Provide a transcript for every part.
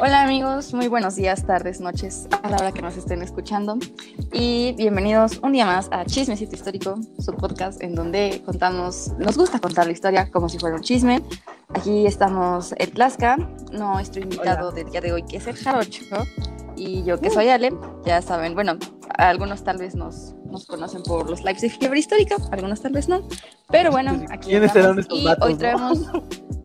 Hola amigos, muy buenos días, tardes, noches, a la hora que nos estén escuchando. Y bienvenidos un día más a Chismecito Histórico, su podcast en donde contamos, nos gusta contar la historia como si fuera un chisme. Aquí estamos el Tlaxca, nuestro invitado del día de hoy que es el Jarocho, y yo que soy Ale, ya saben, bueno, algunos tal vez nos, nos conocen por los lives de fiebre histórica, algunos tal vez no, pero bueno, aquí ¿Quiénes serán estos y datos, hoy no?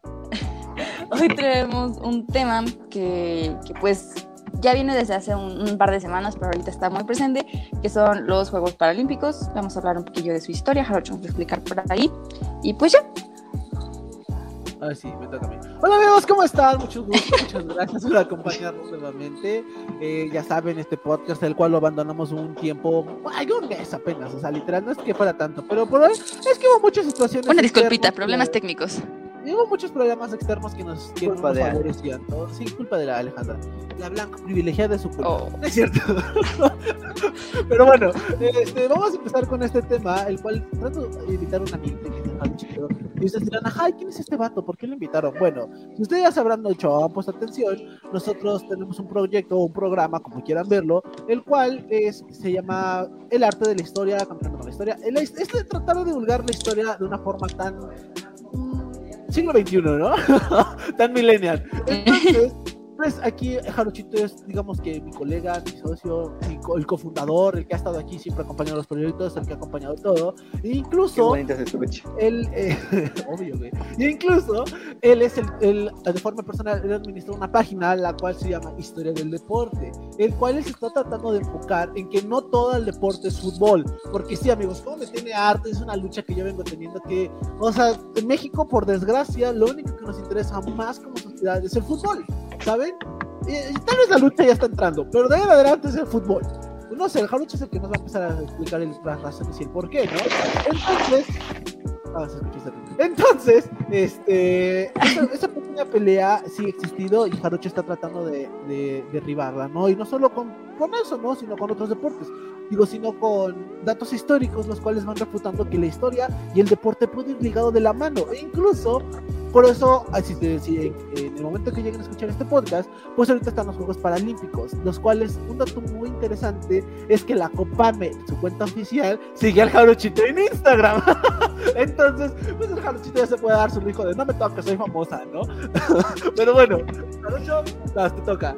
Hoy traemos un tema que, que, pues ya viene desde hace un, un, par de semanas, pero ahorita está muy presente, que son los Juegos Paralímpicos. Vamos a hablar un poquillo de su historia, Jarocho nos va a explicar por ahí. Y pues ya. Ay, sí, me toca a mí. Hola amigos, ¿cómo están? Mucho gusto, muchas gracias por acompañarnos nuevamente. Eh, ya saben, este podcast, el cual lo abandonamos un tiempo, ay, un mes apenas, o sea, literal, no es que fuera tanto, pero por hoy es que hubo muchas situaciones. Una disculpita, problemas que- técnicos. Hubo muchos problemas externos que nos, que no Culpa nos de favorecían, ¿no? Sí, culpa de la Alejandra. La blanca privilegiada de su culpa. Oh. No es cierto. Pero bueno, este, vamos a empezar con este tema, el cual trato de invitar a un amigo que es Javi Chiquero. Y ustedes dirán, ajá, ¿y ¿quién es este vato? ¿Por qué lo invitaron? Bueno, si ustedes ya se habrán hecho, han puesto atención, nosotros tenemos un proyecto o un programa, como quieran verlo, el cual es, se llama El arte de la historia, caminando con la historia. El, este de tratar de divulgar la historia de una forma tan siglo XXI, ¿no? tan millennial. pues aquí Jarochito es, digamos que mi colega, mi socio, mi co- el cofundador, el que ha estado aquí siempre acompañando los proyectos, el que ha acompañado todo. E incluso él, eh, obvio, güey. Y incluso él es el, el- de forma personal, él administra una página la cual se llama Historia del Deporte, el cual él se está tratando de enfocar en que no todo el deporte es fútbol, porque sí, amigos, como me tiene harto, es una lucha que yo vengo teniendo que, o sea, en México, por desgracia, lo único que nos interesa más como sociedad es el fútbol, ¿saben? Y, y tal vez la lucha ya está entrando, pero de ahí en adelante es el fútbol. No sé, el Jarucho es el que nos va a empezar a explicar el- las razones y el por qué, ¿no? Entonces, Ah. Entonces, este, esa, esa pequeña pelea sí ha existido y Jarocho está tratando de, de derribarla, ¿no? Y no solo con, con eso, ¿no? Sino con otros deportes. Digo, sino con datos históricos, los cuales van refutando que la historia y el deporte pueden ir ligado de la mano. E incluso, por eso, así te decía, en, el momento que lleguen a escuchar este podcast, pues ahorita están los Juegos Paralímpicos, los cuales, un dato muy interesante es que la Copame, su cuenta oficial, sigue al Jarochito en Instagram. Entonces, pues el Jarochito ya se puede dar su hijo de no me toca, soy famosa, ¿no? Pero bueno, Jarocho, te toca.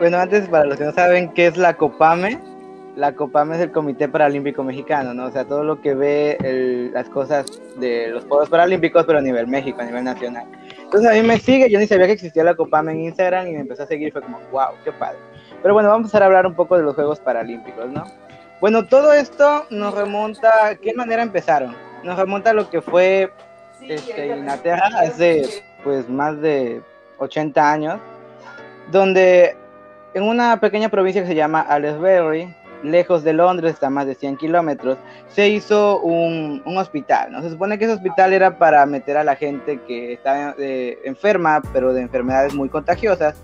Bueno, antes, para los que no saben qué es la COPAME, la COPAME es el Comité Paralímpico Mexicano, ¿no? O sea, todo lo que ve el- las cosas de los Juegos Paralímpicos, pero a nivel México, a nivel nacional. Entonces a mí me sigue, yo ni sabía que existía la COPAME en Instagram y me empezó a seguir y fue como, wow, qué padre. Pero bueno, vamos a hablar un poco de los Juegos Paralímpicos, ¿no? Bueno, todo esto nos remonta, ¿qué manera empezaron? Nos remonta a lo que fue este, Inglaterra hace pues más de 80 años, donde en una pequeña provincia que se llama Aylesbury, lejos de Londres, está más de 100 kilómetros, se hizo un, un hospital, ¿no? Se supone que ese hospital era para meter a la gente que estaba eh, enferma, pero de enfermedades muy contagiosas,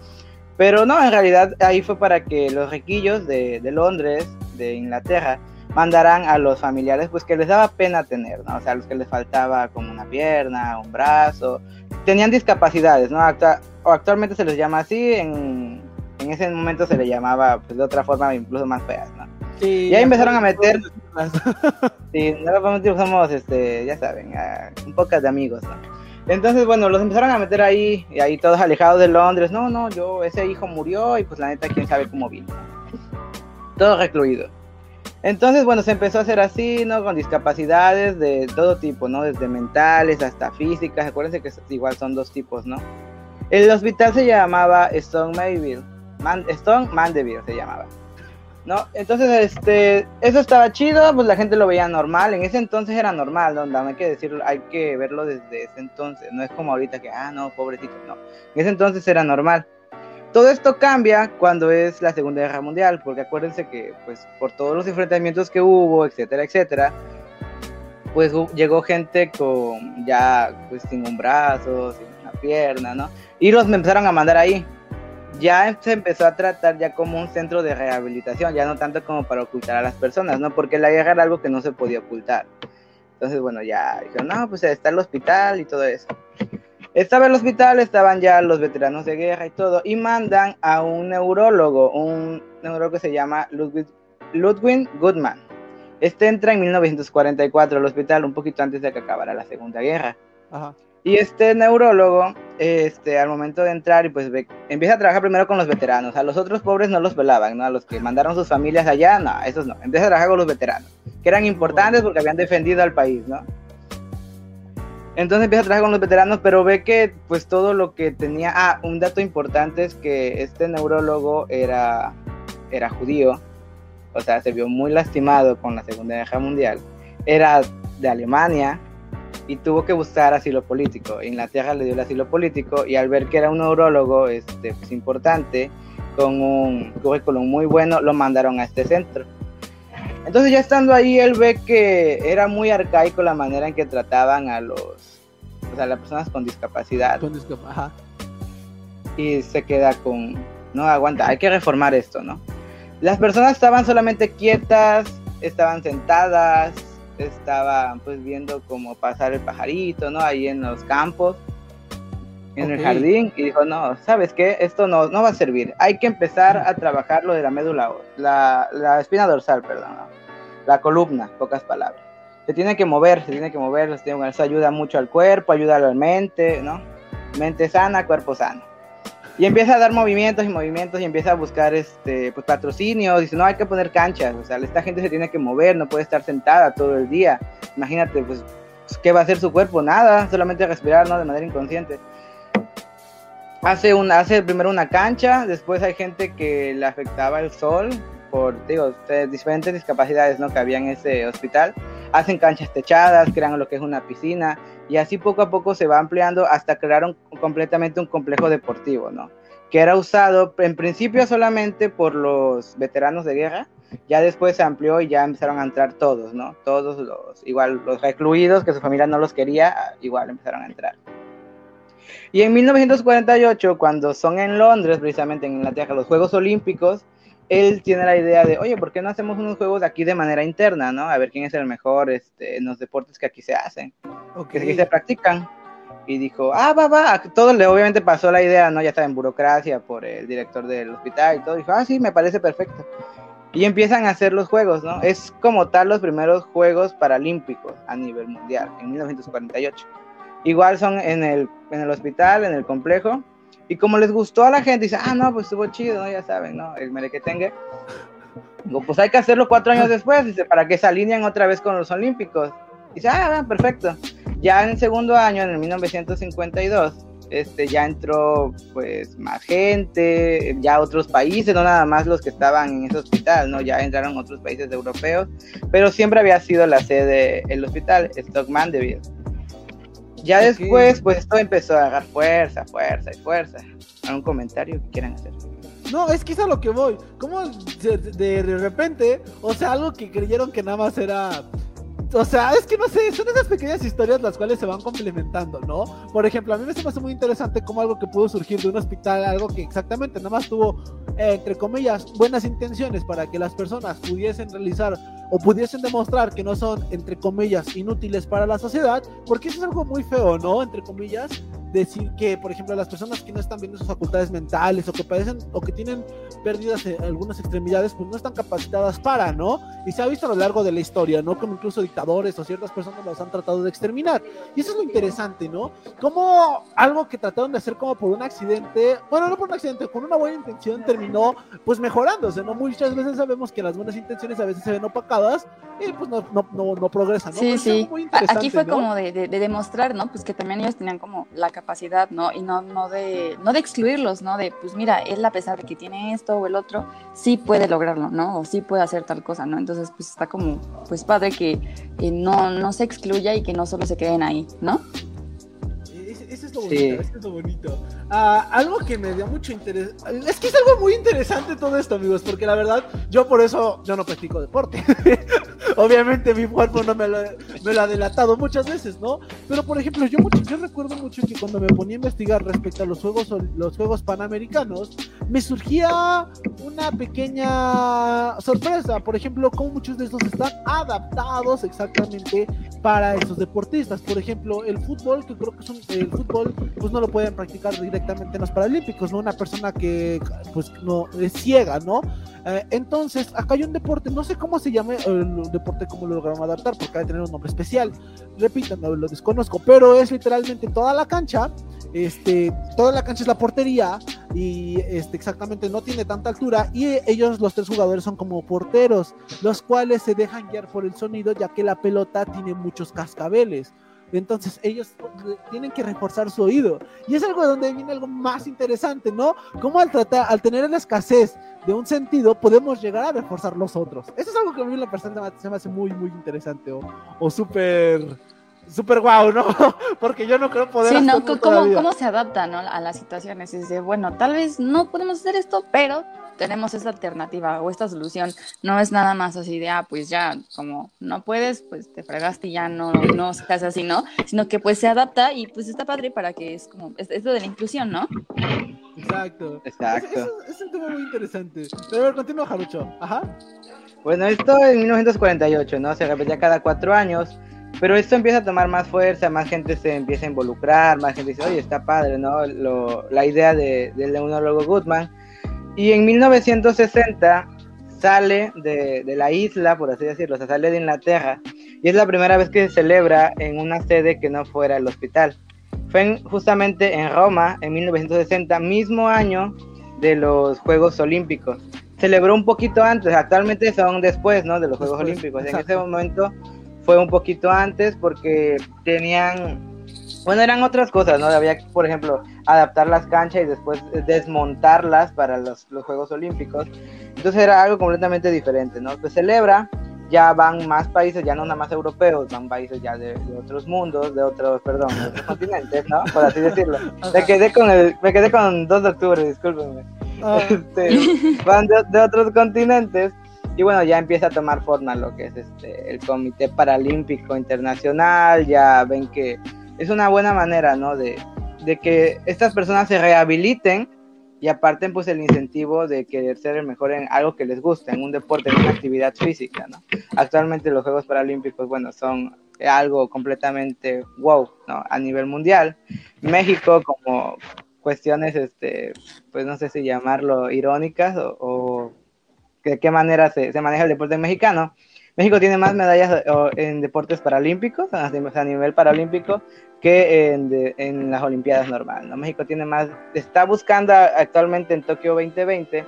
pero no, en realidad ahí fue para que los riquillos de, de Londres, de Inglaterra, mandaran a los familiares pues que les daba pena tener, ¿no? O sea, a los que les faltaba como una pierna, un brazo, tenían discapacidades, ¿no? O actualmente se les llama así, en, en ese momento se le llamaba pues de otra forma incluso más feas, ¿no? Sí, Y ahí empezaron a meter-. Sí, no podemos decir, somos, este, ya saben, un poco de amigos, ¿no? Entonces, bueno, los empezaron a meter ahí, y ahí todos alejados de Londres. No, no, yo, ese hijo murió y pues la neta, quién sabe cómo vino. Todo recluido. Entonces, bueno, se empezó a hacer así, ¿no? Con discapacidades de todo tipo, ¿no? Desde mentales hasta físicas. Acuérdense que igual son dos tipos, ¿no? El hospital se llamaba Stone Mayville. Man- Stone Mandeville se llamaba. ¿no? Entonces, este, eso estaba chido, pues la gente lo veía normal, en ese entonces era normal, ¿no? Hay que decirlo, hay que verlo desde ese entonces, no es como ahorita que, ah, no, pobrecito, no, en ese entonces era normal. Todo esto cambia cuando es la Segunda Guerra Mundial, porque acuérdense que, pues, por todos los enfrentamientos que hubo, etcétera, etcétera, pues llegó gente con ya, pues, sin un brazo, sin una pierna, ¿no? Y los empezaron a mandar ahí ya se empezó a tratar ya como un centro de rehabilitación, ya no tanto como para ocultar a las personas, ¿no? Porque la guerra era algo que no se podía ocultar. Entonces, bueno, ya dijeron, no, pues está el hospital y todo eso. Estaba el hospital, estaban ya los veteranos de guerra y todo, y mandan a un neurólogo, un neurólogo que se llama Ludwig, Ludwig Goodman. Este entra en 1944 al hospital, un poquito antes de que acabara la Segunda Guerra. Ajá. Y este neurólogo, este, al momento de entrar, y pues ve- empieza a trabajar primero con los veteranos. A los otros pobres no los velaban, ¿no? A los que mandaron sus familias allá, no, esos no. Empieza a trabajar con los veteranos, que eran importantes porque habían defendido al país, ¿no? Entonces empieza a trabajar con los veteranos, pero ve que pues todo lo que tenía... Ah, un dato importante es que este neurólogo era, era judío, o sea, se vio muy lastimado con la Segunda Guerra Mundial. Era de Alemania, y tuvo que buscar asilo político. Inglaterra le dio el asilo político y al ver que era un neurólogo este, pues, importante, con un currículum muy bueno, lo mandaron a este centro. Entonces ya estando ahí, él ve que era muy arcaico la manera en que trataban a los, o sea, las personas con discapacidad Con discap- Ajá. y se queda con, no aguanta, hay que reformar esto, ¿no? Las personas estaban solamente quietas, estaban sentadas, estaban pues viendo cómo pasar el pajarito, ¿no? Ahí en los campos, en el jardín, y dijo, no, ¿sabes qué? Esto no, no va a servir, hay que empezar a trabajar lo de la médula, la, la espina dorsal, perdón, ¿no? la columna, pocas palabras. Se tiene que mover, se tiene que mover, eso ayuda mucho al cuerpo, ayuda a la mente, ¿no? Mente sana, cuerpo sano. Y empieza a dar movimientos y movimientos y empieza a buscar este, pues, patrocinios. Dice, no, hay que poner canchas. O sea, esta gente se tiene que mover, no puede estar sentada todo el día. Imagínate, pues, ¿qué va a hacer su cuerpo? Nada, solamente respirar, ¿no? De manera inconsciente. Hace, un, hace primero una cancha, después hay gente que le afectaba el sol por, digo, diferentes discapacidades, ¿no? Que había en ese hospital. Hacen canchas techadas, crean lo que es una piscina y así poco a poco se va ampliando hasta crear un- completamente un complejo deportivo, ¿no? Que era usado en principio solamente por los veteranos de guerra, ya después se amplió y ya empezaron a entrar todos, ¿no? Todos los, igual los recluidos que su familia no los quería, igual empezaron a entrar. Y en 1948, cuando son en Londres, precisamente en Inglaterra, los Juegos Olímpicos, él tiene la idea de, oye, ¿por qué no hacemos unos juegos aquí de manera interna, ¿no? A ver quién es el mejor este, en los deportes que aquí se hacen Ok. que aquí se practican. Y dijo, ah, va, va. Todo le obviamente pasó la idea, ¿no? Ya estaba en burocracia por el director del hospital y todo. Dijo, ah, sí, me parece perfecto. Y empiezan a hacer los juegos, ¿no? Es como tal los primeros Juegos Paralímpicos a nivel mundial, en 1948. Igual son en el, en el hospital, en el complejo. Y como les gustó a la gente, dice, ah, no, pues estuvo chido, ¿no? Ya saben, ¿no? El merequetengue. Digo, pues hay que hacerlo cuatro años después, dice, para que se alineen otra vez con los Olímpicos. Dice, ah, perfecto. Ya en el segundo año, en el 1952, este, ya entró pues más gente, ya otros países, no nada más los que estaban en ese hospital, ¿no? Ya entraron otros países europeos, pero siempre había sido la sede el hospital, Stock Mandeville. Ya después, pues esto empezó a agarrar fuerza, fuerza y fuerza. ¿Algún comentario que quieran hacer? No, es que es a lo que voy. ¿Cómo de, de- de repente, o sea, algo que creyeron que nada más era. O sea, es que no sé, son esas pequeñas historias las cuales se van complementando, ¿no? Por ejemplo, a mí me se me hace muy interesante como algo que pudo surgir de un hospital, algo que exactamente nada más tuvo, eh, entre comillas, buenas intenciones para que las personas pudiesen realizar o pudiesen demostrar que no son, entre comillas, inútiles para la sociedad, porque eso es algo muy feo, ¿no? Entre comillas, decir que, por ejemplo, las personas que no están viendo sus facultades mentales o que padecen o que tienen pérdidas en algunas extremidades, pues no están capacitadas para, ¿no? Y se ha visto a lo largo de la historia, ¿no? Como incluso dictadores o ciertas personas los han tratado de exterminar. Y eso es lo interesante, ¿no? Como algo que trataron de hacer como por un accidente, bueno, no por un accidente, con una buena intención terminó pues mejorándose, ¿no? Muchas veces sabemos que las buenas intenciones a veces se ven opacadas y pues no, no, no, no progresan, ¿no? Sí, sí. Aquí fue ¿no? como de, de- de demostrar, ¿no? Pues que también ellos tenían como la capacidad, ¿no? Y no, no de, no de excluirlos, ¿no? De, pues mira, él a pesar de que tiene esto o el otro, sí puede lograrlo, ¿no? O sí puede hacer tal cosa, ¿no? Entonces, pues está como, pues padre que, no, no se excluya y que no solo se queden ahí, ¿no? Es lo Sí. bonito, ese es lo bonito. Ah, algo que me dio mucho interés. Es que es algo muy interesante todo esto, amigos, porque la verdad, yo por eso, yo no practico deporte. obviamente mi cuerpo no me lo, me lo, ha delatado muchas veces, ¿no? Pero por ejemplo, yo, mucho, yo recuerdo mucho que cuando me ponía a investigar respecto a los juegos, los juegos panamericanos, me surgía una pequeña sorpresa. Por ejemplo, cómo muchos de estos están adaptados exactamente para esos deportistas. Por ejemplo, el fútbol, que creo que son, el fútbol, pues no lo pueden practicar directamente en los Paralímpicos, ¿no? Una persona que, pues, no es ciega, ¿no? Eh, entonces, acá hay un deporte, no sé cómo se llama el deporte, cómo lo lograron adaptar, porque debe tener un nombre especial. Repito, no lo desconozco, pero es literalmente toda la cancha. Este, toda la cancha es la portería y este, exactamente no tiene tanta altura y ellos los tres jugadores son como porteros, los cuales se dejan guiar por el sonido ya que la pelota tiene muchos cascabeles. Entonces ellos tienen que reforzar su oído. Y es algo donde viene algo más interesante, ¿no? Cómo al tratar, al tener la escasez de un sentido, podemos llegar a reforzar los otros. Eso es algo que a mí la persona se me hace muy, muy interesante o, o súper súper guau, ¿no? Porque yo no creo poder. Sí, no, ¿cómo, ¿cómo, se adapta ¿no? a las situaciones? Y dice, bueno, tal vez no podemos hacer esto, pero tenemos esta alternativa o esta solución. No es nada más así de, ah, pues ya, como no puedes, pues te fregaste y ya no, no se hace así, ¿no? Sino que pues se adapta y pues está padre para que es como, es, es lo de la inclusión, ¿no? Exacto. Exacto. Es, es, un tema muy interesante. Pero a ver, continúa, Jarucho. Ajá. Bueno, esto en 1948, ¿no? Se repetía cada cuatro años. Pero esto empieza a tomar más fuerza, más gente se empieza a involucrar, más gente dice, oye, está padre, ¿no? Lo, la idea de, del neurologo Goodman y en 1960 sale de, de, la isla, por así decirlo, se sale de Inglaterra, y es la primera vez que se celebra en una sede que no fuera el hospital. Fue justamente en Roma, en 1960, mismo año de los Juegos Olímpicos. Celebró un poquito antes, actualmente son después, ¿no? De los Juegos Olímpicos. En ese momento fue un poquito antes porque tenían bueno, eran otras cosas, ¿no? Había, por ejemplo, adaptar las canchas y después desmontarlas para los, los, Juegos Olímpicos. Entonces era algo completamente diferente, ¿no? Se celebra, ya van más países, ya no nada más europeos, van países ya de, de otros mundos, de otros, perdón, de otros continentes, ¿no? Por así decirlo. Me quedé con, el, me quedé con 2 de octubre, discúlpenme. Ah. Este, van de, de otros continentes y bueno, ya empieza a tomar forma lo que es este el Comité Paralímpico Internacional, ya ven que es una buena manera, ¿no? De, de que estas personas se rehabiliten y aparte pues el incentivo de querer ser el mejor en algo que les gusta, en un deporte, en una actividad física, ¿no? Actualmente los Juegos Paralímpicos, bueno, son algo completamente wow, ¿no? A nivel mundial. México como cuestiones, este, pues no sé si llamarlo irónicas o, o de qué manera se, se maneja el deporte mexicano, México tiene más medallas en deportes paralímpicos, a nivel paralímpico, que en, en las Olimpiadas normales. ¿no? México tiene más, está buscando actualmente en Tokio 2020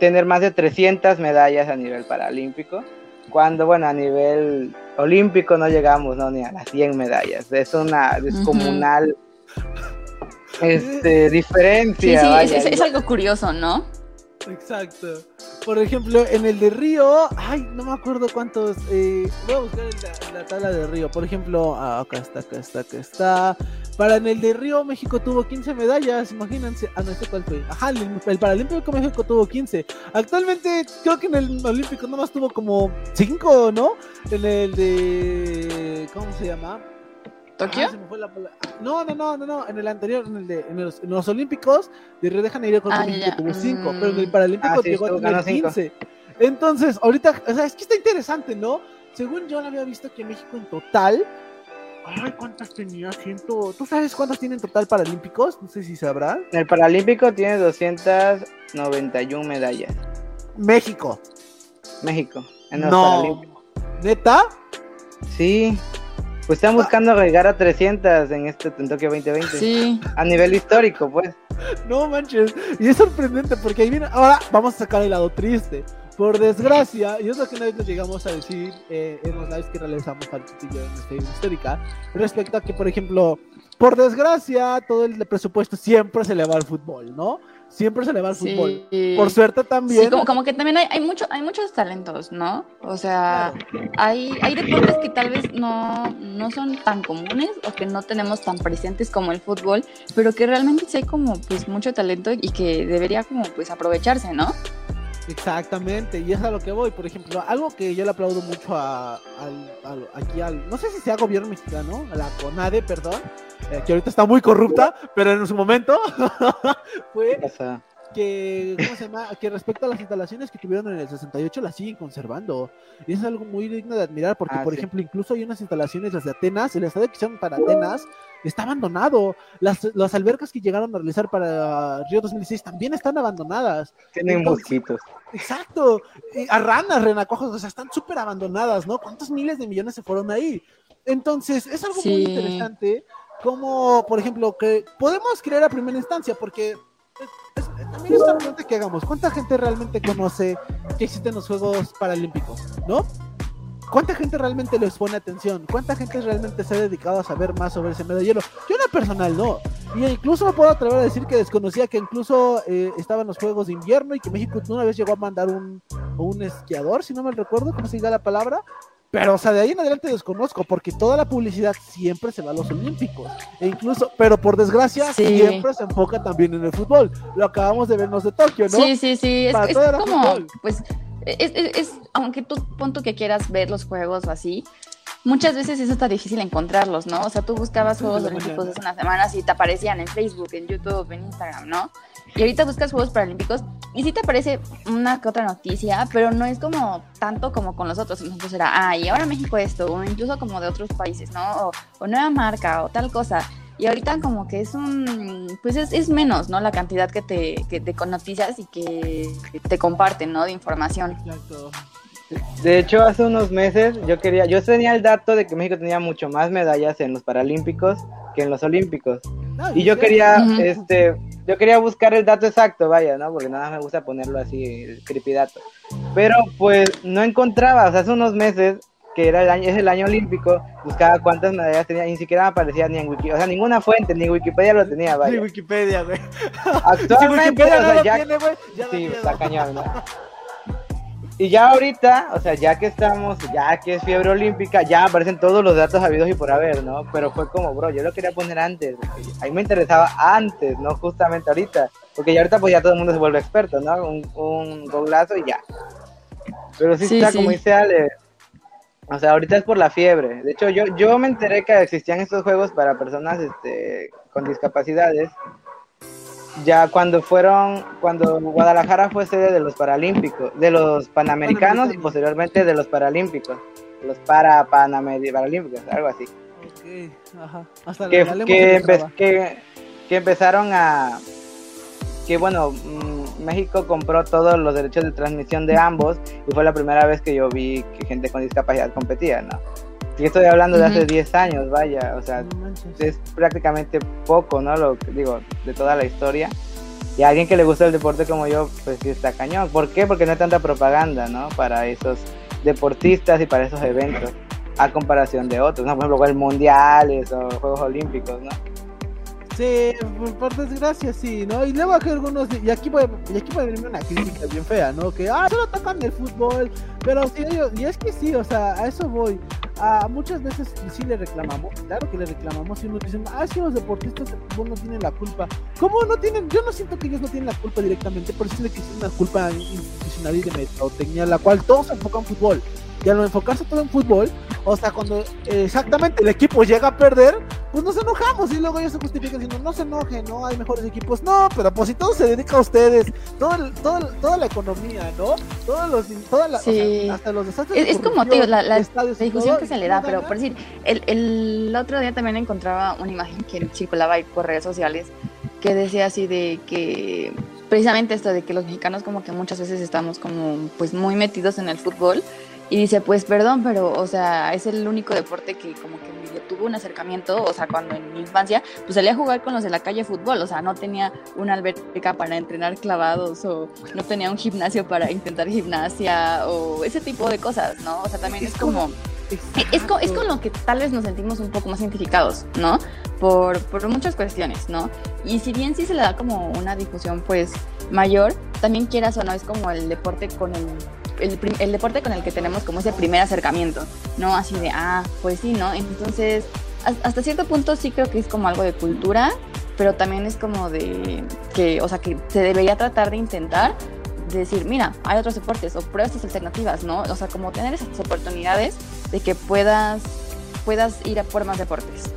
tener más de 300 medallas a nivel paralímpico, cuando, bueno, a nivel olímpico no llegamos ¿no? ni a las 100 medallas. Es una descomunal este, diferencia. Sí, sí, es, es algo curioso, ¿no? Exacto. Por ejemplo, en el de Río, ay, no me acuerdo cuántos. Eh, voy a buscar en la, tabla de Río. Por ejemplo, ah, acá está, acá está, acá está. Para en el de Río, México tuvo 15 medallas, imagínense. Ah, no sé cuál fue. Ajá, el, el Paralímpico México tuvo 15. Actualmente, creo que en el Olímpico nomás tuvo como 5, ¿no? En el de. ¿Cómo se llama? ¿Tokio? La... No, no, no, no, no, en el anterior, en, el de, en, los, en los, Olímpicos de Río de Janeiro con ah, México tuvo 5, mm. pero en el Paralímpico ah, sí, llegó a tener 15. Entonces, ahorita, o sea, es que está interesante, ¿no? Según yo había visto que México en total, ay, ¿cuántas tenía? Ciento... ¿Tú sabes cuántas tiene en total Paralímpicos? No sé si sabrás. El Paralímpico tiene 291 medallas. México. México. En los no. ¿Neta? Sí. Pues están buscando llegar a 300 en este en Tokio 2020. Sí. A nivel histórico, pues. No manches. Y es sorprendente porque ahí viene. Ahora vamos a sacar el lado triste. Por desgracia, y es lo que una vez nos llegamos a decir eh, en los lives que realizamos al chiquillo en esta histórica, respecto a que, por ejemplo, por desgracia, todo el presupuesto siempre se le va al fútbol, ¿no? Siempre se le va al fútbol. Por suerte también. Sí, como, que también hay, hay, mucho, hay muchos talentos, ¿no? O sea, hay, hay deportes que tal vez no, no son tan comunes o que no tenemos tan presentes como el fútbol, pero que realmente sí hay como pues mucho talento y que debería como pues aprovecharse, ¿no? Exactamente, y es a lo que voy. Por ejemplo, algo que yo le aplaudo mucho a, al, aquí al, no sé si sea gobierno mexicano, a la CONADE, perdón, eh, que ahorita está muy corrupta, pero en su momento fue que, ¿cómo se llama? Que respecto a las instalaciones que tuvieron en el 68 las siguen conservando. Y es algo muy digno de admirar porque, ah, por ejemplo, incluso hay unas instalaciones, las de Atenas, el estadio que hicieron para Atenas está abandonado. Las, las albercas que llegaron a realizar para Río 2016 también están abandonadas. Tienen mosquitos. Exacto. a ranas, renacojos, o sea, están súper abandonadas, ¿no? ¿Cuántos miles de millones se fueron ahí? Entonces, es algo muy interesante como, por ejemplo, que podemos creer a primera instancia, porque también es una pregunta que hagamos. ¿Cuánta gente realmente conoce que existen los Juegos Paralímpicos? ¿No? ¿Cuánta gente realmente les pone atención? ¿Cuánta gente realmente se ha dedicado a saber más sobre ese medallero? Yo en personal no. Y incluso me puedo atrever a decir que desconocía que incluso eh, estaban los Juegos de Invierno y que México una vez llegó a mandar un, un esquiador, si no me recuerdo, ¿cómo se diga la palabra? Pero, o sea, de ahí en adelante desconozco, porque toda la publicidad siempre se va a los Olímpicos. E incluso, pero por desgracia, siempre se enfoca también en el fútbol. Lo acabamos de vernos de Tokio, ¿no? Sí, sí, sí. es, como, pues, es, es, aunque tú punto que quieras ver los juegos o así, muchas veces es hasta difícil encontrarlos, ¿no? O sea, tú buscabas Juegos Olímpicos hace unas semanas y te aparecían en Facebook, en YouTube, en Instagram, ¿no? Y ahorita buscas Juegos Paralímpicos y sí te aparece una que otra noticia, pero no es como tanto como con los otros. Entonces era, ah, y ahora México esto, o incluso como de otros países, ¿no? O, nueva marca, o tal cosa. Y ahorita como que es un, pues es, es menos, ¿no? La cantidad que te, que te con noticias y que, te comparten, ¿no? De información. Exacto. De hecho, hace unos meses yo quería, yo tenía el dato de que México tenía mucho más medallas en los Paralímpicos que en los Olímpicos. Y yo quería, este, yo quería buscar el dato exacto, vaya, ¿no? Porque nada me gusta ponerlo así, el creepy dato. Pero pues no encontraba, o sea, hace unos meses que era el año, es el año olímpico, buscaba cuántas medallas tenía y ni siquiera me aparecía ni en Wikipedia, o sea, ninguna fuente, ni Wikipedia lo tenía, vaya. Ni Wikipedia, güey. Actualmente, si Wikipedia no lo tiene, güey, sí, está cañón, ¿no? Y ya ahorita, o sea, ya que estamos, ya que es fiebre olímpica, ya aparecen todos los datos habidos y por haber, ¿no? Pero fue como, bro, yo lo quería poner antes, a mí me interesaba antes, no justamente ahorita, porque ya ahorita pues ya todo el mundo se vuelve experto, ¿no? Un, un golazo y ya. Pero sí, está, como dice Ale, o sea, ahorita es por la fiebre. De hecho, yo, yo me enteré que existían estos juegos para personas este, con discapacidades ya cuando fueron, cuando Guadalajara fue sede de los Paralímpicos, de los Panamericanos y posteriormente de los Paralímpicos, los para Paralímpicos, algo así. que, que, empezaron a, que bueno, mm, México compró todos los derechos de transmisión de ambos y fue la primera vez que yo vi que gente con discapacidad competía, ¿no? Y estoy hablando de hace 10 años, vaya, o sea, es prácticamente poco, ¿no? Lo digo, de toda la historia. Y a alguien que le gusta el deporte como yo, pues sí está cañón. ¿Por qué? Porque no hay tanta propaganda, ¿no? Para esos deportistas y para esos eventos, a comparación de otros, ¿no? Por ejemplo, el mundiales o Juegos Olímpicos, ¿no? Sí, por desgracia sí, ¿no? Y luego hay algunos, y aquí puede, y aquí puede venir una crítica bien fea, ¿no? Que, ah, solo tocan el fútbol, pero sí, y es que sí, o sea, a eso voy. A muchas veces sí le reclamamos, claro que le reclamamos y uno dice, ah, que los deportistas de fútbol no tienen la culpa. ¿Cómo no tienen? Yo no siento que ellos no tienen la culpa directamente, pero sí que existe una culpa institucional y de mercadotecnia, la cual todos se enfocan en fútbol y al enfocarse todo en fútbol, o sea, cuando exactamente el equipo llega a perder, pues nos enojamos y luego ellos se justifican diciendo, no se enojen, no hay mejores equipos. No, pero pues si todo se dedica a ustedes, todo, todo toda la economía, ¿no? Todos los, toda la, hasta los desastres. Es, como, tío, la, la, discusión que se le da, pero por decir, el, el otro día también encontraba una imagen que circulaba ahí por redes sociales que decía así de que precisamente esto de que los mexicanos como que muchas veces estamos como pues muy metidos en el fútbol y dice, pues perdón, pero, o sea, es el único deporte que como que tuvo un acercamiento, o sea, cuando en mi infancia, pues salía a jugar con los de la calle fútbol, o sea, no tenía una alberca para entrenar clavados o no tenía un gimnasio para intentar gimnasia o ese tipo de cosas, ¿no? O sea, también es, como... Es con, es con, lo que tal vez nos sentimos un poco más identificados, ¿no? Por, por muchas cuestiones, ¿no? Y si bien sí se le da como una difusión, pues, mayor, también quieras o no, es como el deporte con el el, deporte con el que tenemos como ese primer acercamiento, ¿no? Así de, ah, pues sí, ¿no? Entonces, hasta cierto punto sí creo que es como algo de cultura, pero también es como de que, o sea, que se debería tratar de intentar de decir, mira, hay otros deportes o prueba estas alternativas, ¿no? O sea, como tener esas oportunidades de que puedas, puedas ir a por más deportes.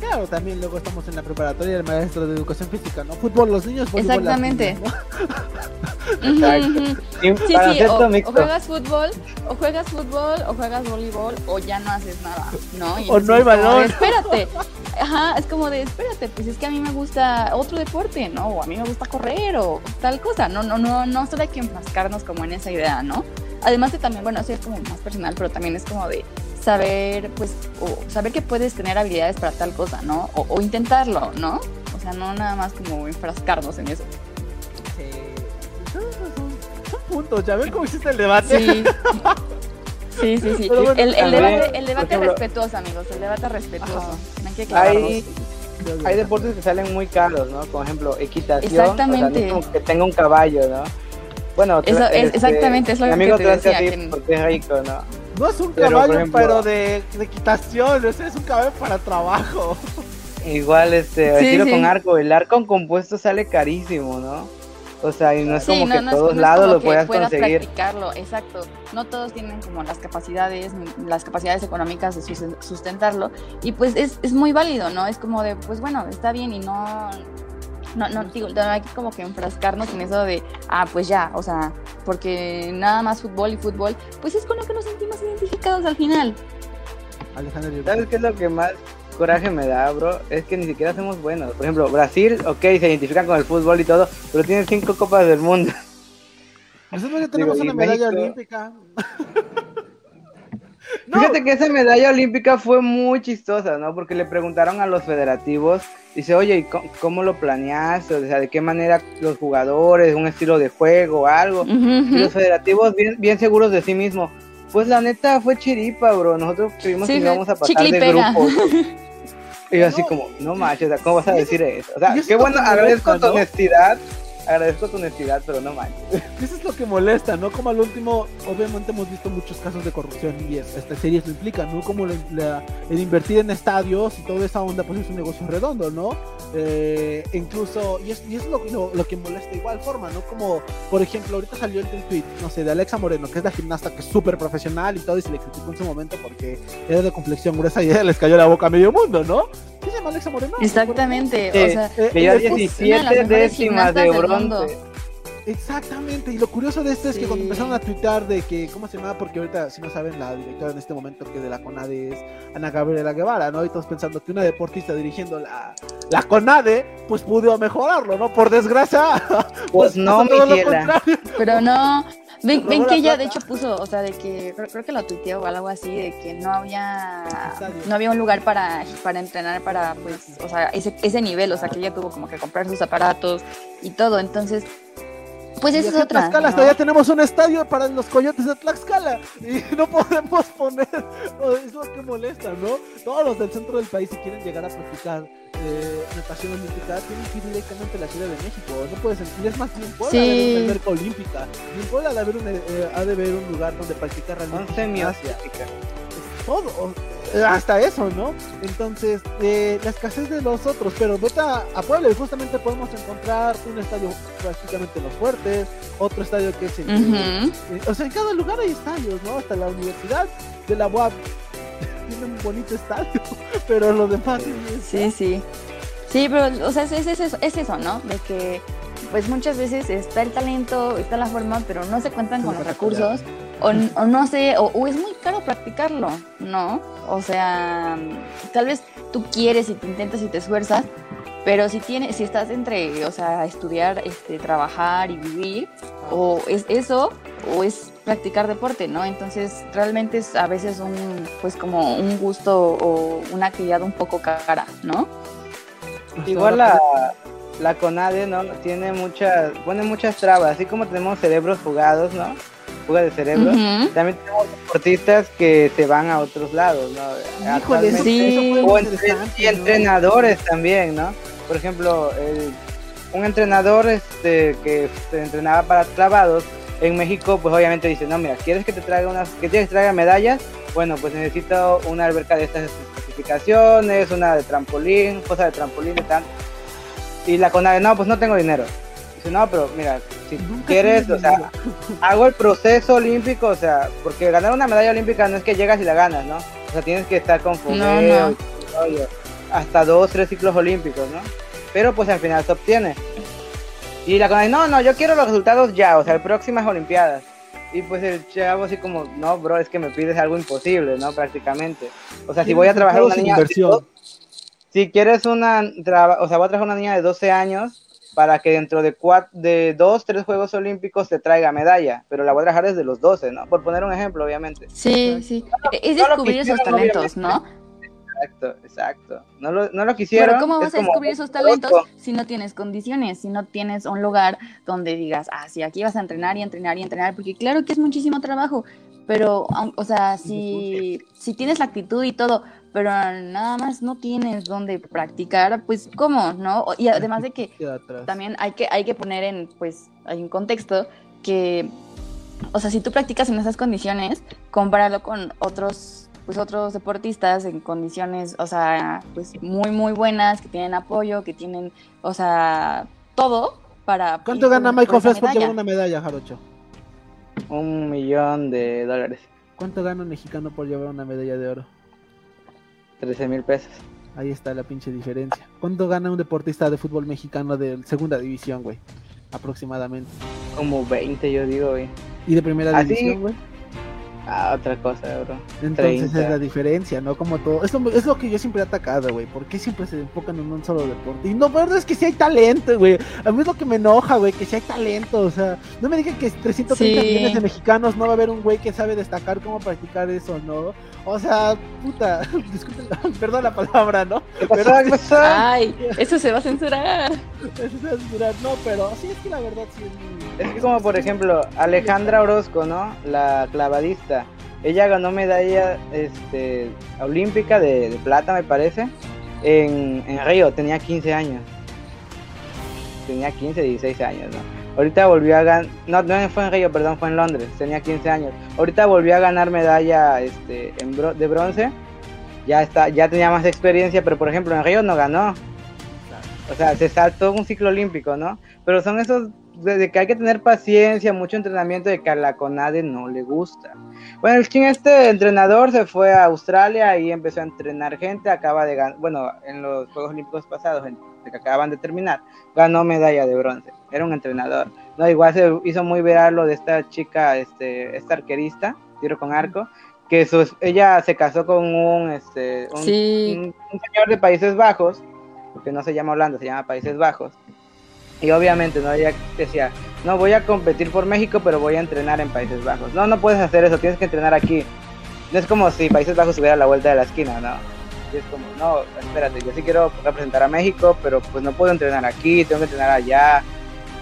Claro, también luego estamos en la preparatoria del maestro de educación física, ¿no? Fútbol los niños, fútbol Exactamente. Sí, Sí, o, juegas fútbol, o juegas fútbol, o juegas voleibol, o ya no haces nada, ¿no? Y O no hay balón. espérate, ajá, es como de, espérate, pues es que a mí me gusta otro deporte, ¿no? O a mí me gusta correr, o tal cosa, no, no, no, no solo hay que enfrascarnos como en esa idea, ¿no? Además de también, bueno, eso es como más personal, pero también es como de saber, pues, o saber que puedes tener habilidades para tal cosa, ¿no? O, o intentarlo, ¿no? O sea, no nada más como enfrascarnos en eso. Sí. Son, puntos, ya ven cómo hiciste el debate. Sí. Sí, sí, sí. Bueno, el, el debate, el debate ejemplo- respetuoso, amigos. El debate respetuoso. Hay. Hay, deportes que salen muy caros, ¿no? Por ejemplo, equitación. Exactamente. O sea, no como que tenga un caballo, ¿no? Bueno, Eso es- exactamente, es lo que amigo te decía, que- porque es rico, ¿no? No es un Pero, caballo, ejemplo- pero de, de equitación, ese es un caballo para trabajo. Igual, este, el Sí, tiro sí. con arco, el arco compuesto sale carísimo, ¿no? O sea, y no es Sí, como no, que no en todos no lados lo que puedas puedas conseguir. practicarlo, exacto. No todos tienen como las capacidades, las capacidades económicas de sus- sustentarlo. Y pues es, es muy válido, ¿no? Es como de, pues bueno, está bien y no. No, no, digo, no hay que como que enfrascarnos en eso de, ah, pues ya, o sea, porque nada más fútbol y fútbol, pues es con lo que nos sentimos identificados al final. Alejandro, ¿Sabes qué es lo que más coraje me da, bro? Es que ni siquiera somos buenos. Por ejemplo, Brasil, ok, se identifican con el fútbol y todo, pero tiene cinco copas del mundo. Nosotros ya tenemos Digo, una medalla México- olímpica. No, Fíjate que esa medalla olímpica fue muy chistosa, ¿no? Porque le preguntaron a los federativos, dice, oye, ¿y cómo lo planeaste? O sea, ¿de qué manera los jugadores, un estilo de juego, algo? Y los federativos bien, bien seguros de sí mismos. Pues la neta fue chiripa, bro. Nosotros creímos Sí, que íbamos a pasar de grupo. Y yo así No. como, no manches, o sea, ¿cómo vas a decir eso? O sea, qué bueno, agradezco tu honestidad, agradezco tu honestidad, pero no manches. Eso es lo que molesta, ¿no? Como al último, obviamente hemos visto muchos casos de corrupción y es- estas series lo implican, ¿no? Como la- la- el invertir en estadios y toda esa onda, pues es un negocio redondo, ¿no? Eh, incluso, y es, y es lo, lo, lo que molesta de igual forma, ¿no? Como, por ejemplo, ahorita salió el, tweet, no sé, de Alexa Moreno, que es la gimnasta que es súper profesional y todo, y se le criticó en su momento porque era de complexión gruesa y a ella les cayó la boca a medio mundo, ¿no? ¿Qué se llama Alexa Moreno? Exactamente, o sea, Eh, Que ya eh, pues, una de 17 las mejores décimas de del Exactamente, y lo curioso de esto es que cuando empezaron a tuitar de que, ¿cómo se llama? Porque ahorita, si no saben, la directora en este momento que de la CONADE es Ana Gabriela Guevara, ¿no? Y todos pensando que una deportista dirigiendo la, la CONADE, pues pudo mejorarlo, ¿no? Por desgracia. Pues no, lo Miquela. contrario. Pero no, ven, ven que ella de plata. hecho puso, o sea, de que creo, creo que lo tuiteó o algo así, de que no había no había un lugar para, para entrenar para, pues, o sea, ese, ese nivel, o sea, que ella tuvo como que comprar sus aparatos y todo, entonces, pues esa es otra. Tlaxcala ¿no? hasta ya tenemos un estadio para los coyotes de Tlaxcala y no podemos poner, es lo que molesta, ¿no? Todos los del centro del país si quieren llegar a practicar eh, natación olímpica tienen que ir directamente a la Ciudad de México, no puedes y es más bien Puebla Sí. haber una alberca olímpica, haber un, eh, ha de haber un lugar donde practicar realmente gimnasia todo, eh, hasta eso, ¿no? Entonces, eh, la escasez de los otros, pero vete a, a Puebla y justamente podemos encontrar un estadio prácticamente en los fuertes, otro estadio que es. Ujú. eh, o sea, en cada lugar hay estadios, ¿no? Hasta la universidad de la UAP tiene un bonito estadio, pero lo demás es- Sí, sí. Sí, pero, o sea, es, es, es eso, es eso, ¿no? De que, pues muchas veces está el talento, está la forma, pero no se cuentan con los recursos, o, o no sé, o, o es muy caro practicarlo, ¿no? O sea, tal vez tú quieres y te intentas y te esfuerzas, pero si tienes, si estás entre, o sea, estudiar, este, trabajar y vivir, o es eso, o es practicar deporte, ¿no? Entonces, realmente es a veces un, pues como un gusto o una actividad un poco cara, ¿no? Igual la, la CONADE, ¿no? Tiene muchas, pone muchas trabas, así como tenemos cerebros jugados, ¿no? Fuga de cerebros. También tenemos deportistas que se van a otros lados, ¿no? Híjole, sí. o entre- y ¿no? entrenadores también, ¿no? Por ejemplo, el- un entrenador este, que se entrenaba para clavados en México, pues obviamente dice, no, mira, ¿quieres que te traiga unas, que te traiga medallas? Bueno, pues necesito una alberca de estas especificaciones, una de trampolín, cosa de trampolín y tal. Y la CONADE, no, pues no tengo dinero. Dice, no, pero mira, si Nunca quieres, o sea, hago el proceso olímpico, o sea, porque ganar una medalla olímpica no es que llegas y la ganas, ¿no? O sea, tienes que estar con fogueo No, no. hasta dos, tres ciclos olímpicos, ¿no? Pero pues al final se obtiene. Y la cosa no, no, yo quiero los resultados ya, o sea, próximas olimpiadas. Y pues el chavo así como, no, bro, es que me pides algo imposible, ¿no? Prácticamente. O sea, si voy a trabajar una niña... inversión. Si quieres una, traba- o sea, voy a traer una niña de 12 años para que dentro de cuatro, de dos, tres Juegos Olímpicos te traiga medalla, pero la voy a trabajar desde los 12, ¿no? Por poner un ejemplo, obviamente. Sí, sí. Es no descubrir esos talentos, ¿no? Exacto, exacto. No lo, no lo quisieron. Pero ¿cómo vas a descubrir esos talentos si no tienes condiciones, si no tienes un lugar donde digas, ah, sí, aquí vas a entrenar y entrenar y entrenar? Porque claro que es muchísimo trabajo, pero, o sea, si, si tienes la actitud y todo, pero nada más no tienes donde practicar, pues ¿cómo, no? Y además de que también hay que, hay que poner en, pues, hay un contexto que, o sea, si tú practicas en esas condiciones, compáralo con otros, pues, otros deportistas en condiciones, o sea, pues, muy, muy buenas, que tienen apoyo, que tienen, o sea, todo para... ¿Cuánto ir gana Michael Phelps por llevar una medalla, Jarocho? Un millón de dólares, ¿Cuánto gana un mexicano por llevar una medalla de oro? 13 mil pesos. Ahí está la pinche diferencia. ¿Cuánto gana un deportista de fútbol mexicano de segunda división, güey? Aproximadamente. Como 20, yo digo, güey. ¿Y de primera división, güey? Ah, otra cosa, bro. Entonces 30. es la diferencia, ¿no? Como todo. Es lo, es lo que yo siempre he atacado, güey. ¿Por qué siempre se enfocan en un solo deporte? Y no, verdad es que sí hay talento, güey. A mí es lo que me enoja, güey, que sí hay talento. O sea, no me digan que 330 Sí. millones de mexicanos no va a haber un güey que sabe destacar cómo practicar eso, ¿no? O sea, puta, disculpen, perdón la palabra, ¿no? ¿Qué pasó? Pero- ¿Qué pasó? Ay, eso se va a censurar. Eso es censurar, no, pero sí es que la verdad sí es muy... Es que como por ejemplo Alejandra Orozco, ¿no? La clavadista. Ella ganó medalla este, olímpica de, plata, me parece, en, en Río. Tenía 15 años. Tenía 15, 16 años, ¿no? Ahorita volvió a ganar... No, no fue en Río, perdón, fue en Londres. Tenía 15 años. Ahorita volvió a ganar medalla este, en de bronce. Ya, está, ya tenía más experiencia, pero por ejemplo en Río no ganó. O sea, se saltó un ciclo olímpico, ¿no? Pero son esos de, que hay que tener paciencia, mucho entrenamiento, de que a la CONADE no le gusta. Bueno, el chin este entrenador se fue a Australia y empezó a entrenar gente, acaba de ganar, bueno, en los Juegos Olímpicos pasados, que acaban de terminar, ganó medalla de bronce, era un entrenador. No, igual se hizo muy viral lo de esta chica, este, esta arquerista, tiro con arco, que su, es- ella se casó con un, este, un, Sí. un- un señor de Países Bajos, porque no se llama Holanda, se llama Países Bajos. Y obviamente, ¿no? Ella decía, no voy a competir por México, pero voy a entrenar en Países Bajos. No, no puedes hacer eso, tienes que entrenar aquí. No es como si Países Bajos estuviera a la vuelta de la esquina, ¿no? Y es como, no, espérate, yo sí quiero representar a México, pero pues no puedo entrenar aquí, tengo que entrenar allá.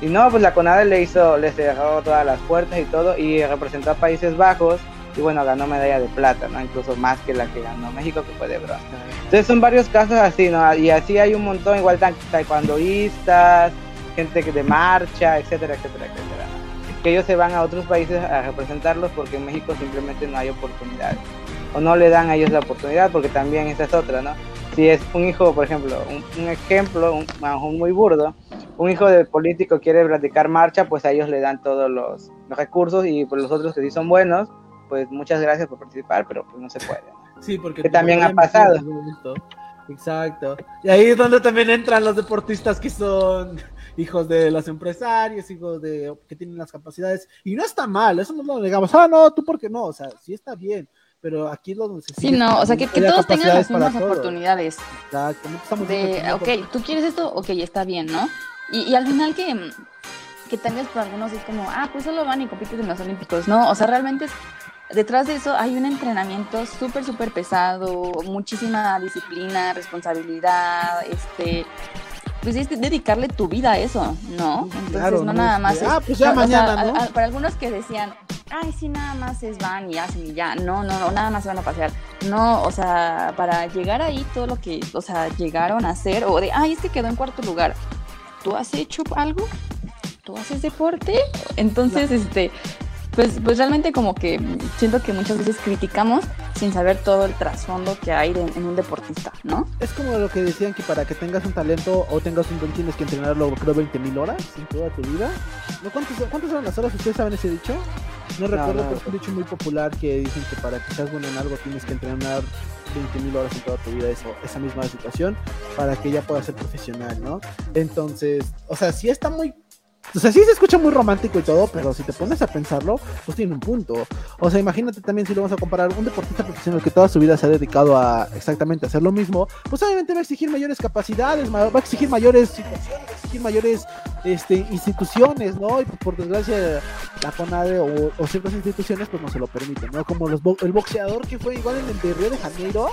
Y no, pues la CONADE le hizo, le cerró todas las puertas y todo, y representó a Países Bajos, y bueno, ganó medalla de plata, ¿no? Incluso más que la que ganó México, que fue de bronce. Entonces son varios casos así, ¿no? Y así hay un montón, igual tan taekwondoístas, gente de marcha, etcétera, etcétera, etcétera. Que ellos se van a otros países a representarlos porque en México simplemente no hay oportunidades. O no le dan a ellos la oportunidad porque también esa es otra, ¿no? Si es un hijo, por ejemplo, un, un ejemplo, un, un muy burdo, un hijo de político quiere practicar marcha, pues a ellos le dan todos los, los recursos y por los otros que sí son buenos, pues muchas gracias por participar, pero pues no se puede. ¿no? Sí, porque Que también ha pasado. Exacto. Y ahí es donde también entran los deportistas que son hijos de los empresarios, hijos de que tienen las capacidades. Y no está mal, eso no lo negamos. Ah, no, tú porque no, o sea, sí está bien. Pero aquí es donde se Sí, no, o sea, que, todos tengan las mismas oportunidades. Exacto, estamos de, ok, tú quieres esto, ok, está bien, ¿no? Y, y al final que, que tal vez para algunos es como, ah, pues solo van y compiten en los Olímpicos, ¿no? O sea, realmente detrás de eso hay un entrenamiento súper, súper pesado, muchísima disciplina, responsabilidad, este, pues es de- dedicarle tu vida a eso, ¿no? Entonces Claro, no no nada más es, ah, pues ya o sea, mañana, a- ¿no? a- para algunos que decían, ay, sí, nada más es van y hacen y ya, no, no, no, nada más se van a pasear. No, o sea, para llegar ahí, todo lo que, o sea, llegaron a hacer, o de, ay, es que quedó en cuarto lugar. ¿Tú has hecho algo? ¿Tú haces deporte? Entonces, este, pues, pues realmente como que siento que muchas veces criticamos sin saber todo el trasfondo que hay de- en un deportista, ¿no? Es como lo que decían que para que tengas un talento o tengas un don tienes que entrenarlo, creo, 20 mil horas en toda tu vida. ¿No? ¿Cuántas, ¿Cuántas son las horas? ¿Ustedes saben ese dicho? No recuerdo, no. pero es un dicho muy popular que dicen que para que seas bueno en algo tienes que entrenar 20 mil horas en toda tu vida, eso, esa misma situación, para que ya puedas ser profesional, ¿no? Entonces, o sea, sí está muy... O sea, sí se escucha muy romántico y todo, pero si te pones a pensarlo, pues tiene un punto. O sea, imagínate también si lo vamos a comparar, un deportista profesional que toda su vida se ha dedicado a exactamente hacer lo mismo, pues obviamente va a exigir mayores capacidades, va a exigir mayores situaciones, va a exigir mayores este, instituciones, ¿no? Y pues, por desgracia la CONADE o, o ciertas instituciones pues no se lo permiten, ¿no? Como los bo- el boxeador que fue igual en el de Río de Janeiro,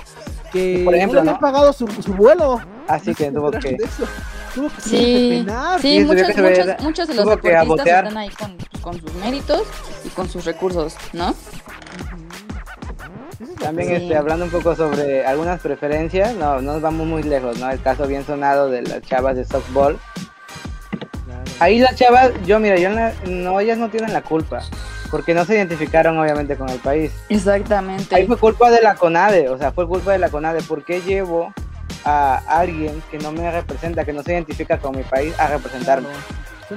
que Por ejemplo, no le ¿no? pagado su, su vuelo. Así No que tuvo que... Tuvo que Sí. Sí, Sí, muchos, muchos, muchos de los deportistas están ahí con, con sus méritos y con sus recursos, ¿no? También Sí. este, hablando un poco sobre algunas preferencias, no, no nos vamos muy lejos, ¿no? El caso bien sonado de las chavas de softball. Ahí las chavas, yo mira, yo la- no, ellas no tienen la culpa, porque no se identificaron obviamente con el país. Exactamente. Ahí fue culpa de la CONADE, o sea, fue culpa de la CONADE. ¿Por qué llevo a alguien que no me representa, que no se identifica con mi país, a representarme?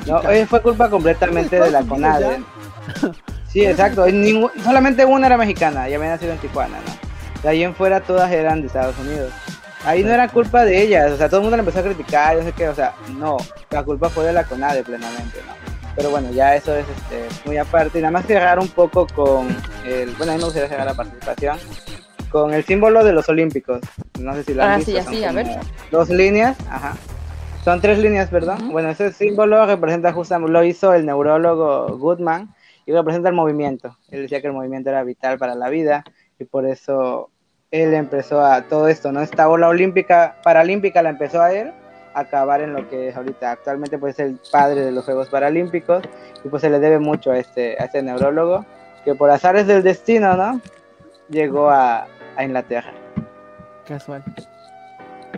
No, eh, fue culpa completamente de la CONADE. Sí, exacto. ningún- solamente una era mexicana y había nacido en Tijuana, ¿no? De ahí en fuera todas eran de Estados Unidos. Ahí no era culpa de ellas, o sea, todo el mundo la empezó a criticar, no sé qué, o sea, no, la culpa fue de la CONADE plenamente, ¿no? Pero bueno, ya eso es este, muy aparte. Y nada más cerrar un poco con el, bueno, a mí me gustaría cerrar la participación, con el símbolo de los Olímpicos. No sé si lo han Ah, visto. sí, son así, a ver. Dos líneas, ajá. Son tres líneas, perdón. Ujú. Bueno, ese símbolo representa justamente, lo hizo el neurólogo Goodman y representa el movimiento. Él decía que el movimiento era vital para la vida y por eso él empezó a todo esto, ¿no? Esta ola olímpica, paralímpica la empezó a él a acabar en lo que es ahorita actualmente pues es el padre de los Juegos Paralímpicos y pues se le debe mucho a este, a este neurólogo que por azares del destino, ¿no? Llegó a, a Inglaterra. Casual.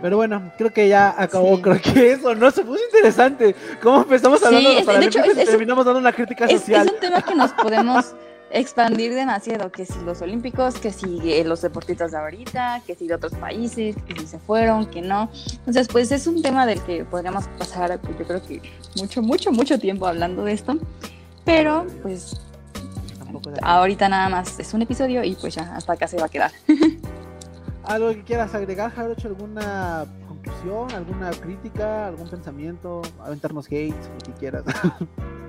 Pero bueno, creo que ya acabó, Sí. creo que eso, ¿no? Se puso interesante. ¿Cómo empezamos hablando Sí, de es- los de hecho, paralímpicos es- y es- terminamos dando una crítica Es, es social? un tema que nos podemos expandir demasiado, que si los olímpicos, que si eh, los deportistas de ahorita, que si de otros países, que si se fueron, que no. Entonces, pues es un tema del que podríamos pasar, pues, yo creo que mucho, mucho, mucho tiempo hablando de esto. Pero, pues, ahorita nada más es un episodio y pues ya, hasta acá se va a quedar. ¿Algo que quieras agregar, Jarocho? ¿Alguna conclusión, alguna crítica, algún pensamiento? Aventarnos hate, lo que quieras.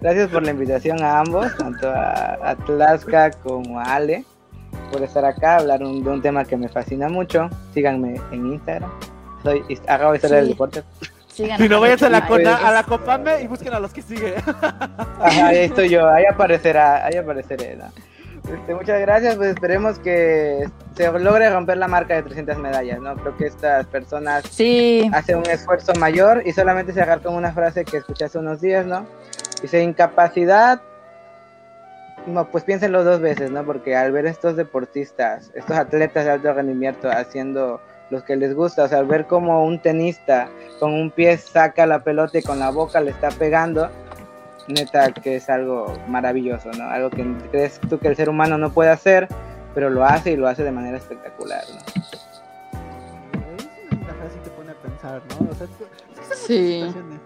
Gracias por la invitación a ambos, tanto a, a Tlaxca como a Ale, por estar acá, hablar un- de un tema que me fascina mucho. Síganme en Instagram. Soy arroba historia del Sí. deporte. Síganos Si no vayas a la, a la Copame y busquen a los que siguen. Ajá, ahí estoy yo, ahí aparecerá, ahí apareceré. ¿no? Este, muchas gracias, pues esperemos que se logre romper la marca de 300 medallas, ¿no? Creo que estas personas Sí, hace un esfuerzo mayor y solamente cerrar con una frase que escuché hace unos días, ¿no? Dice, incapacidad, no, pues piénsenlo dos veces, ¿no? Porque al ver estos deportistas, estos atletas de alto rendimiento haciendo los que les gusta, o sea, al ver como un tenista con un pie saca la pelota y con la boca le está pegando, neta que es algo maravilloso, ¿no? Algo que crees tú que el ser humano no puede hacer, pero lo hace y lo hace de manera espectacular, ¿no? Es una frase que te pone a pensar, ¿no? O sea, es que- es que son muchas Sí.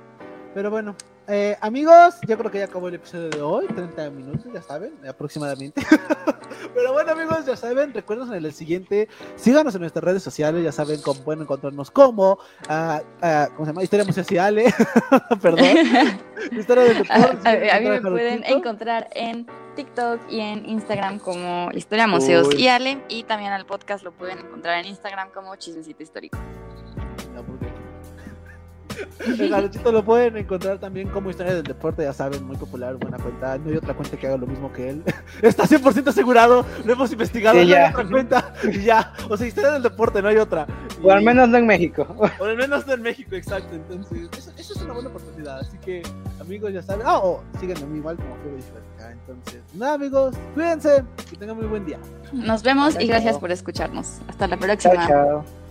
Pero bueno, eh, amigos, yo creo que ya acabó el episodio de hoy, 30 minutos, ya saben, aproximadamente. Pero bueno, amigos, ya saben, recuerden en el siguiente, síganos en nuestras redes sociales, ya saben cómo pueden encontrarnos como, ah, ah, ¿cómo se llama? Historia Museal, perdón. Historia del a, deporte. a- a mí me de pueden encontrar en TikTok y en Instagram como Historia Museos Uy. y Ale. Y también al podcast lo pueden encontrar en Instagram como Chismecito Histórico. No, El Jarochito lo pueden encontrar también como historia del deporte, ya saben, muy popular, buena cuenta. No hay otra cuenta que haga lo mismo que él. Está 100% asegurado, lo hemos investigado, Sí, no hay otra cuenta. Y ya, o sea, historia del deporte, no hay otra. O al menos no en México. o al menos en México, exacto. Entonces, eso, eso es una buena oportunidad. Así que, amigos, ya saben. Ah, o síganme a mí igual como Feo Disférica. Entonces, nada, amigos, cuídense, que tengan muy buen día. Nos vemos y Chao. gracias por escucharnos. Hasta la Chao, próxima. chao.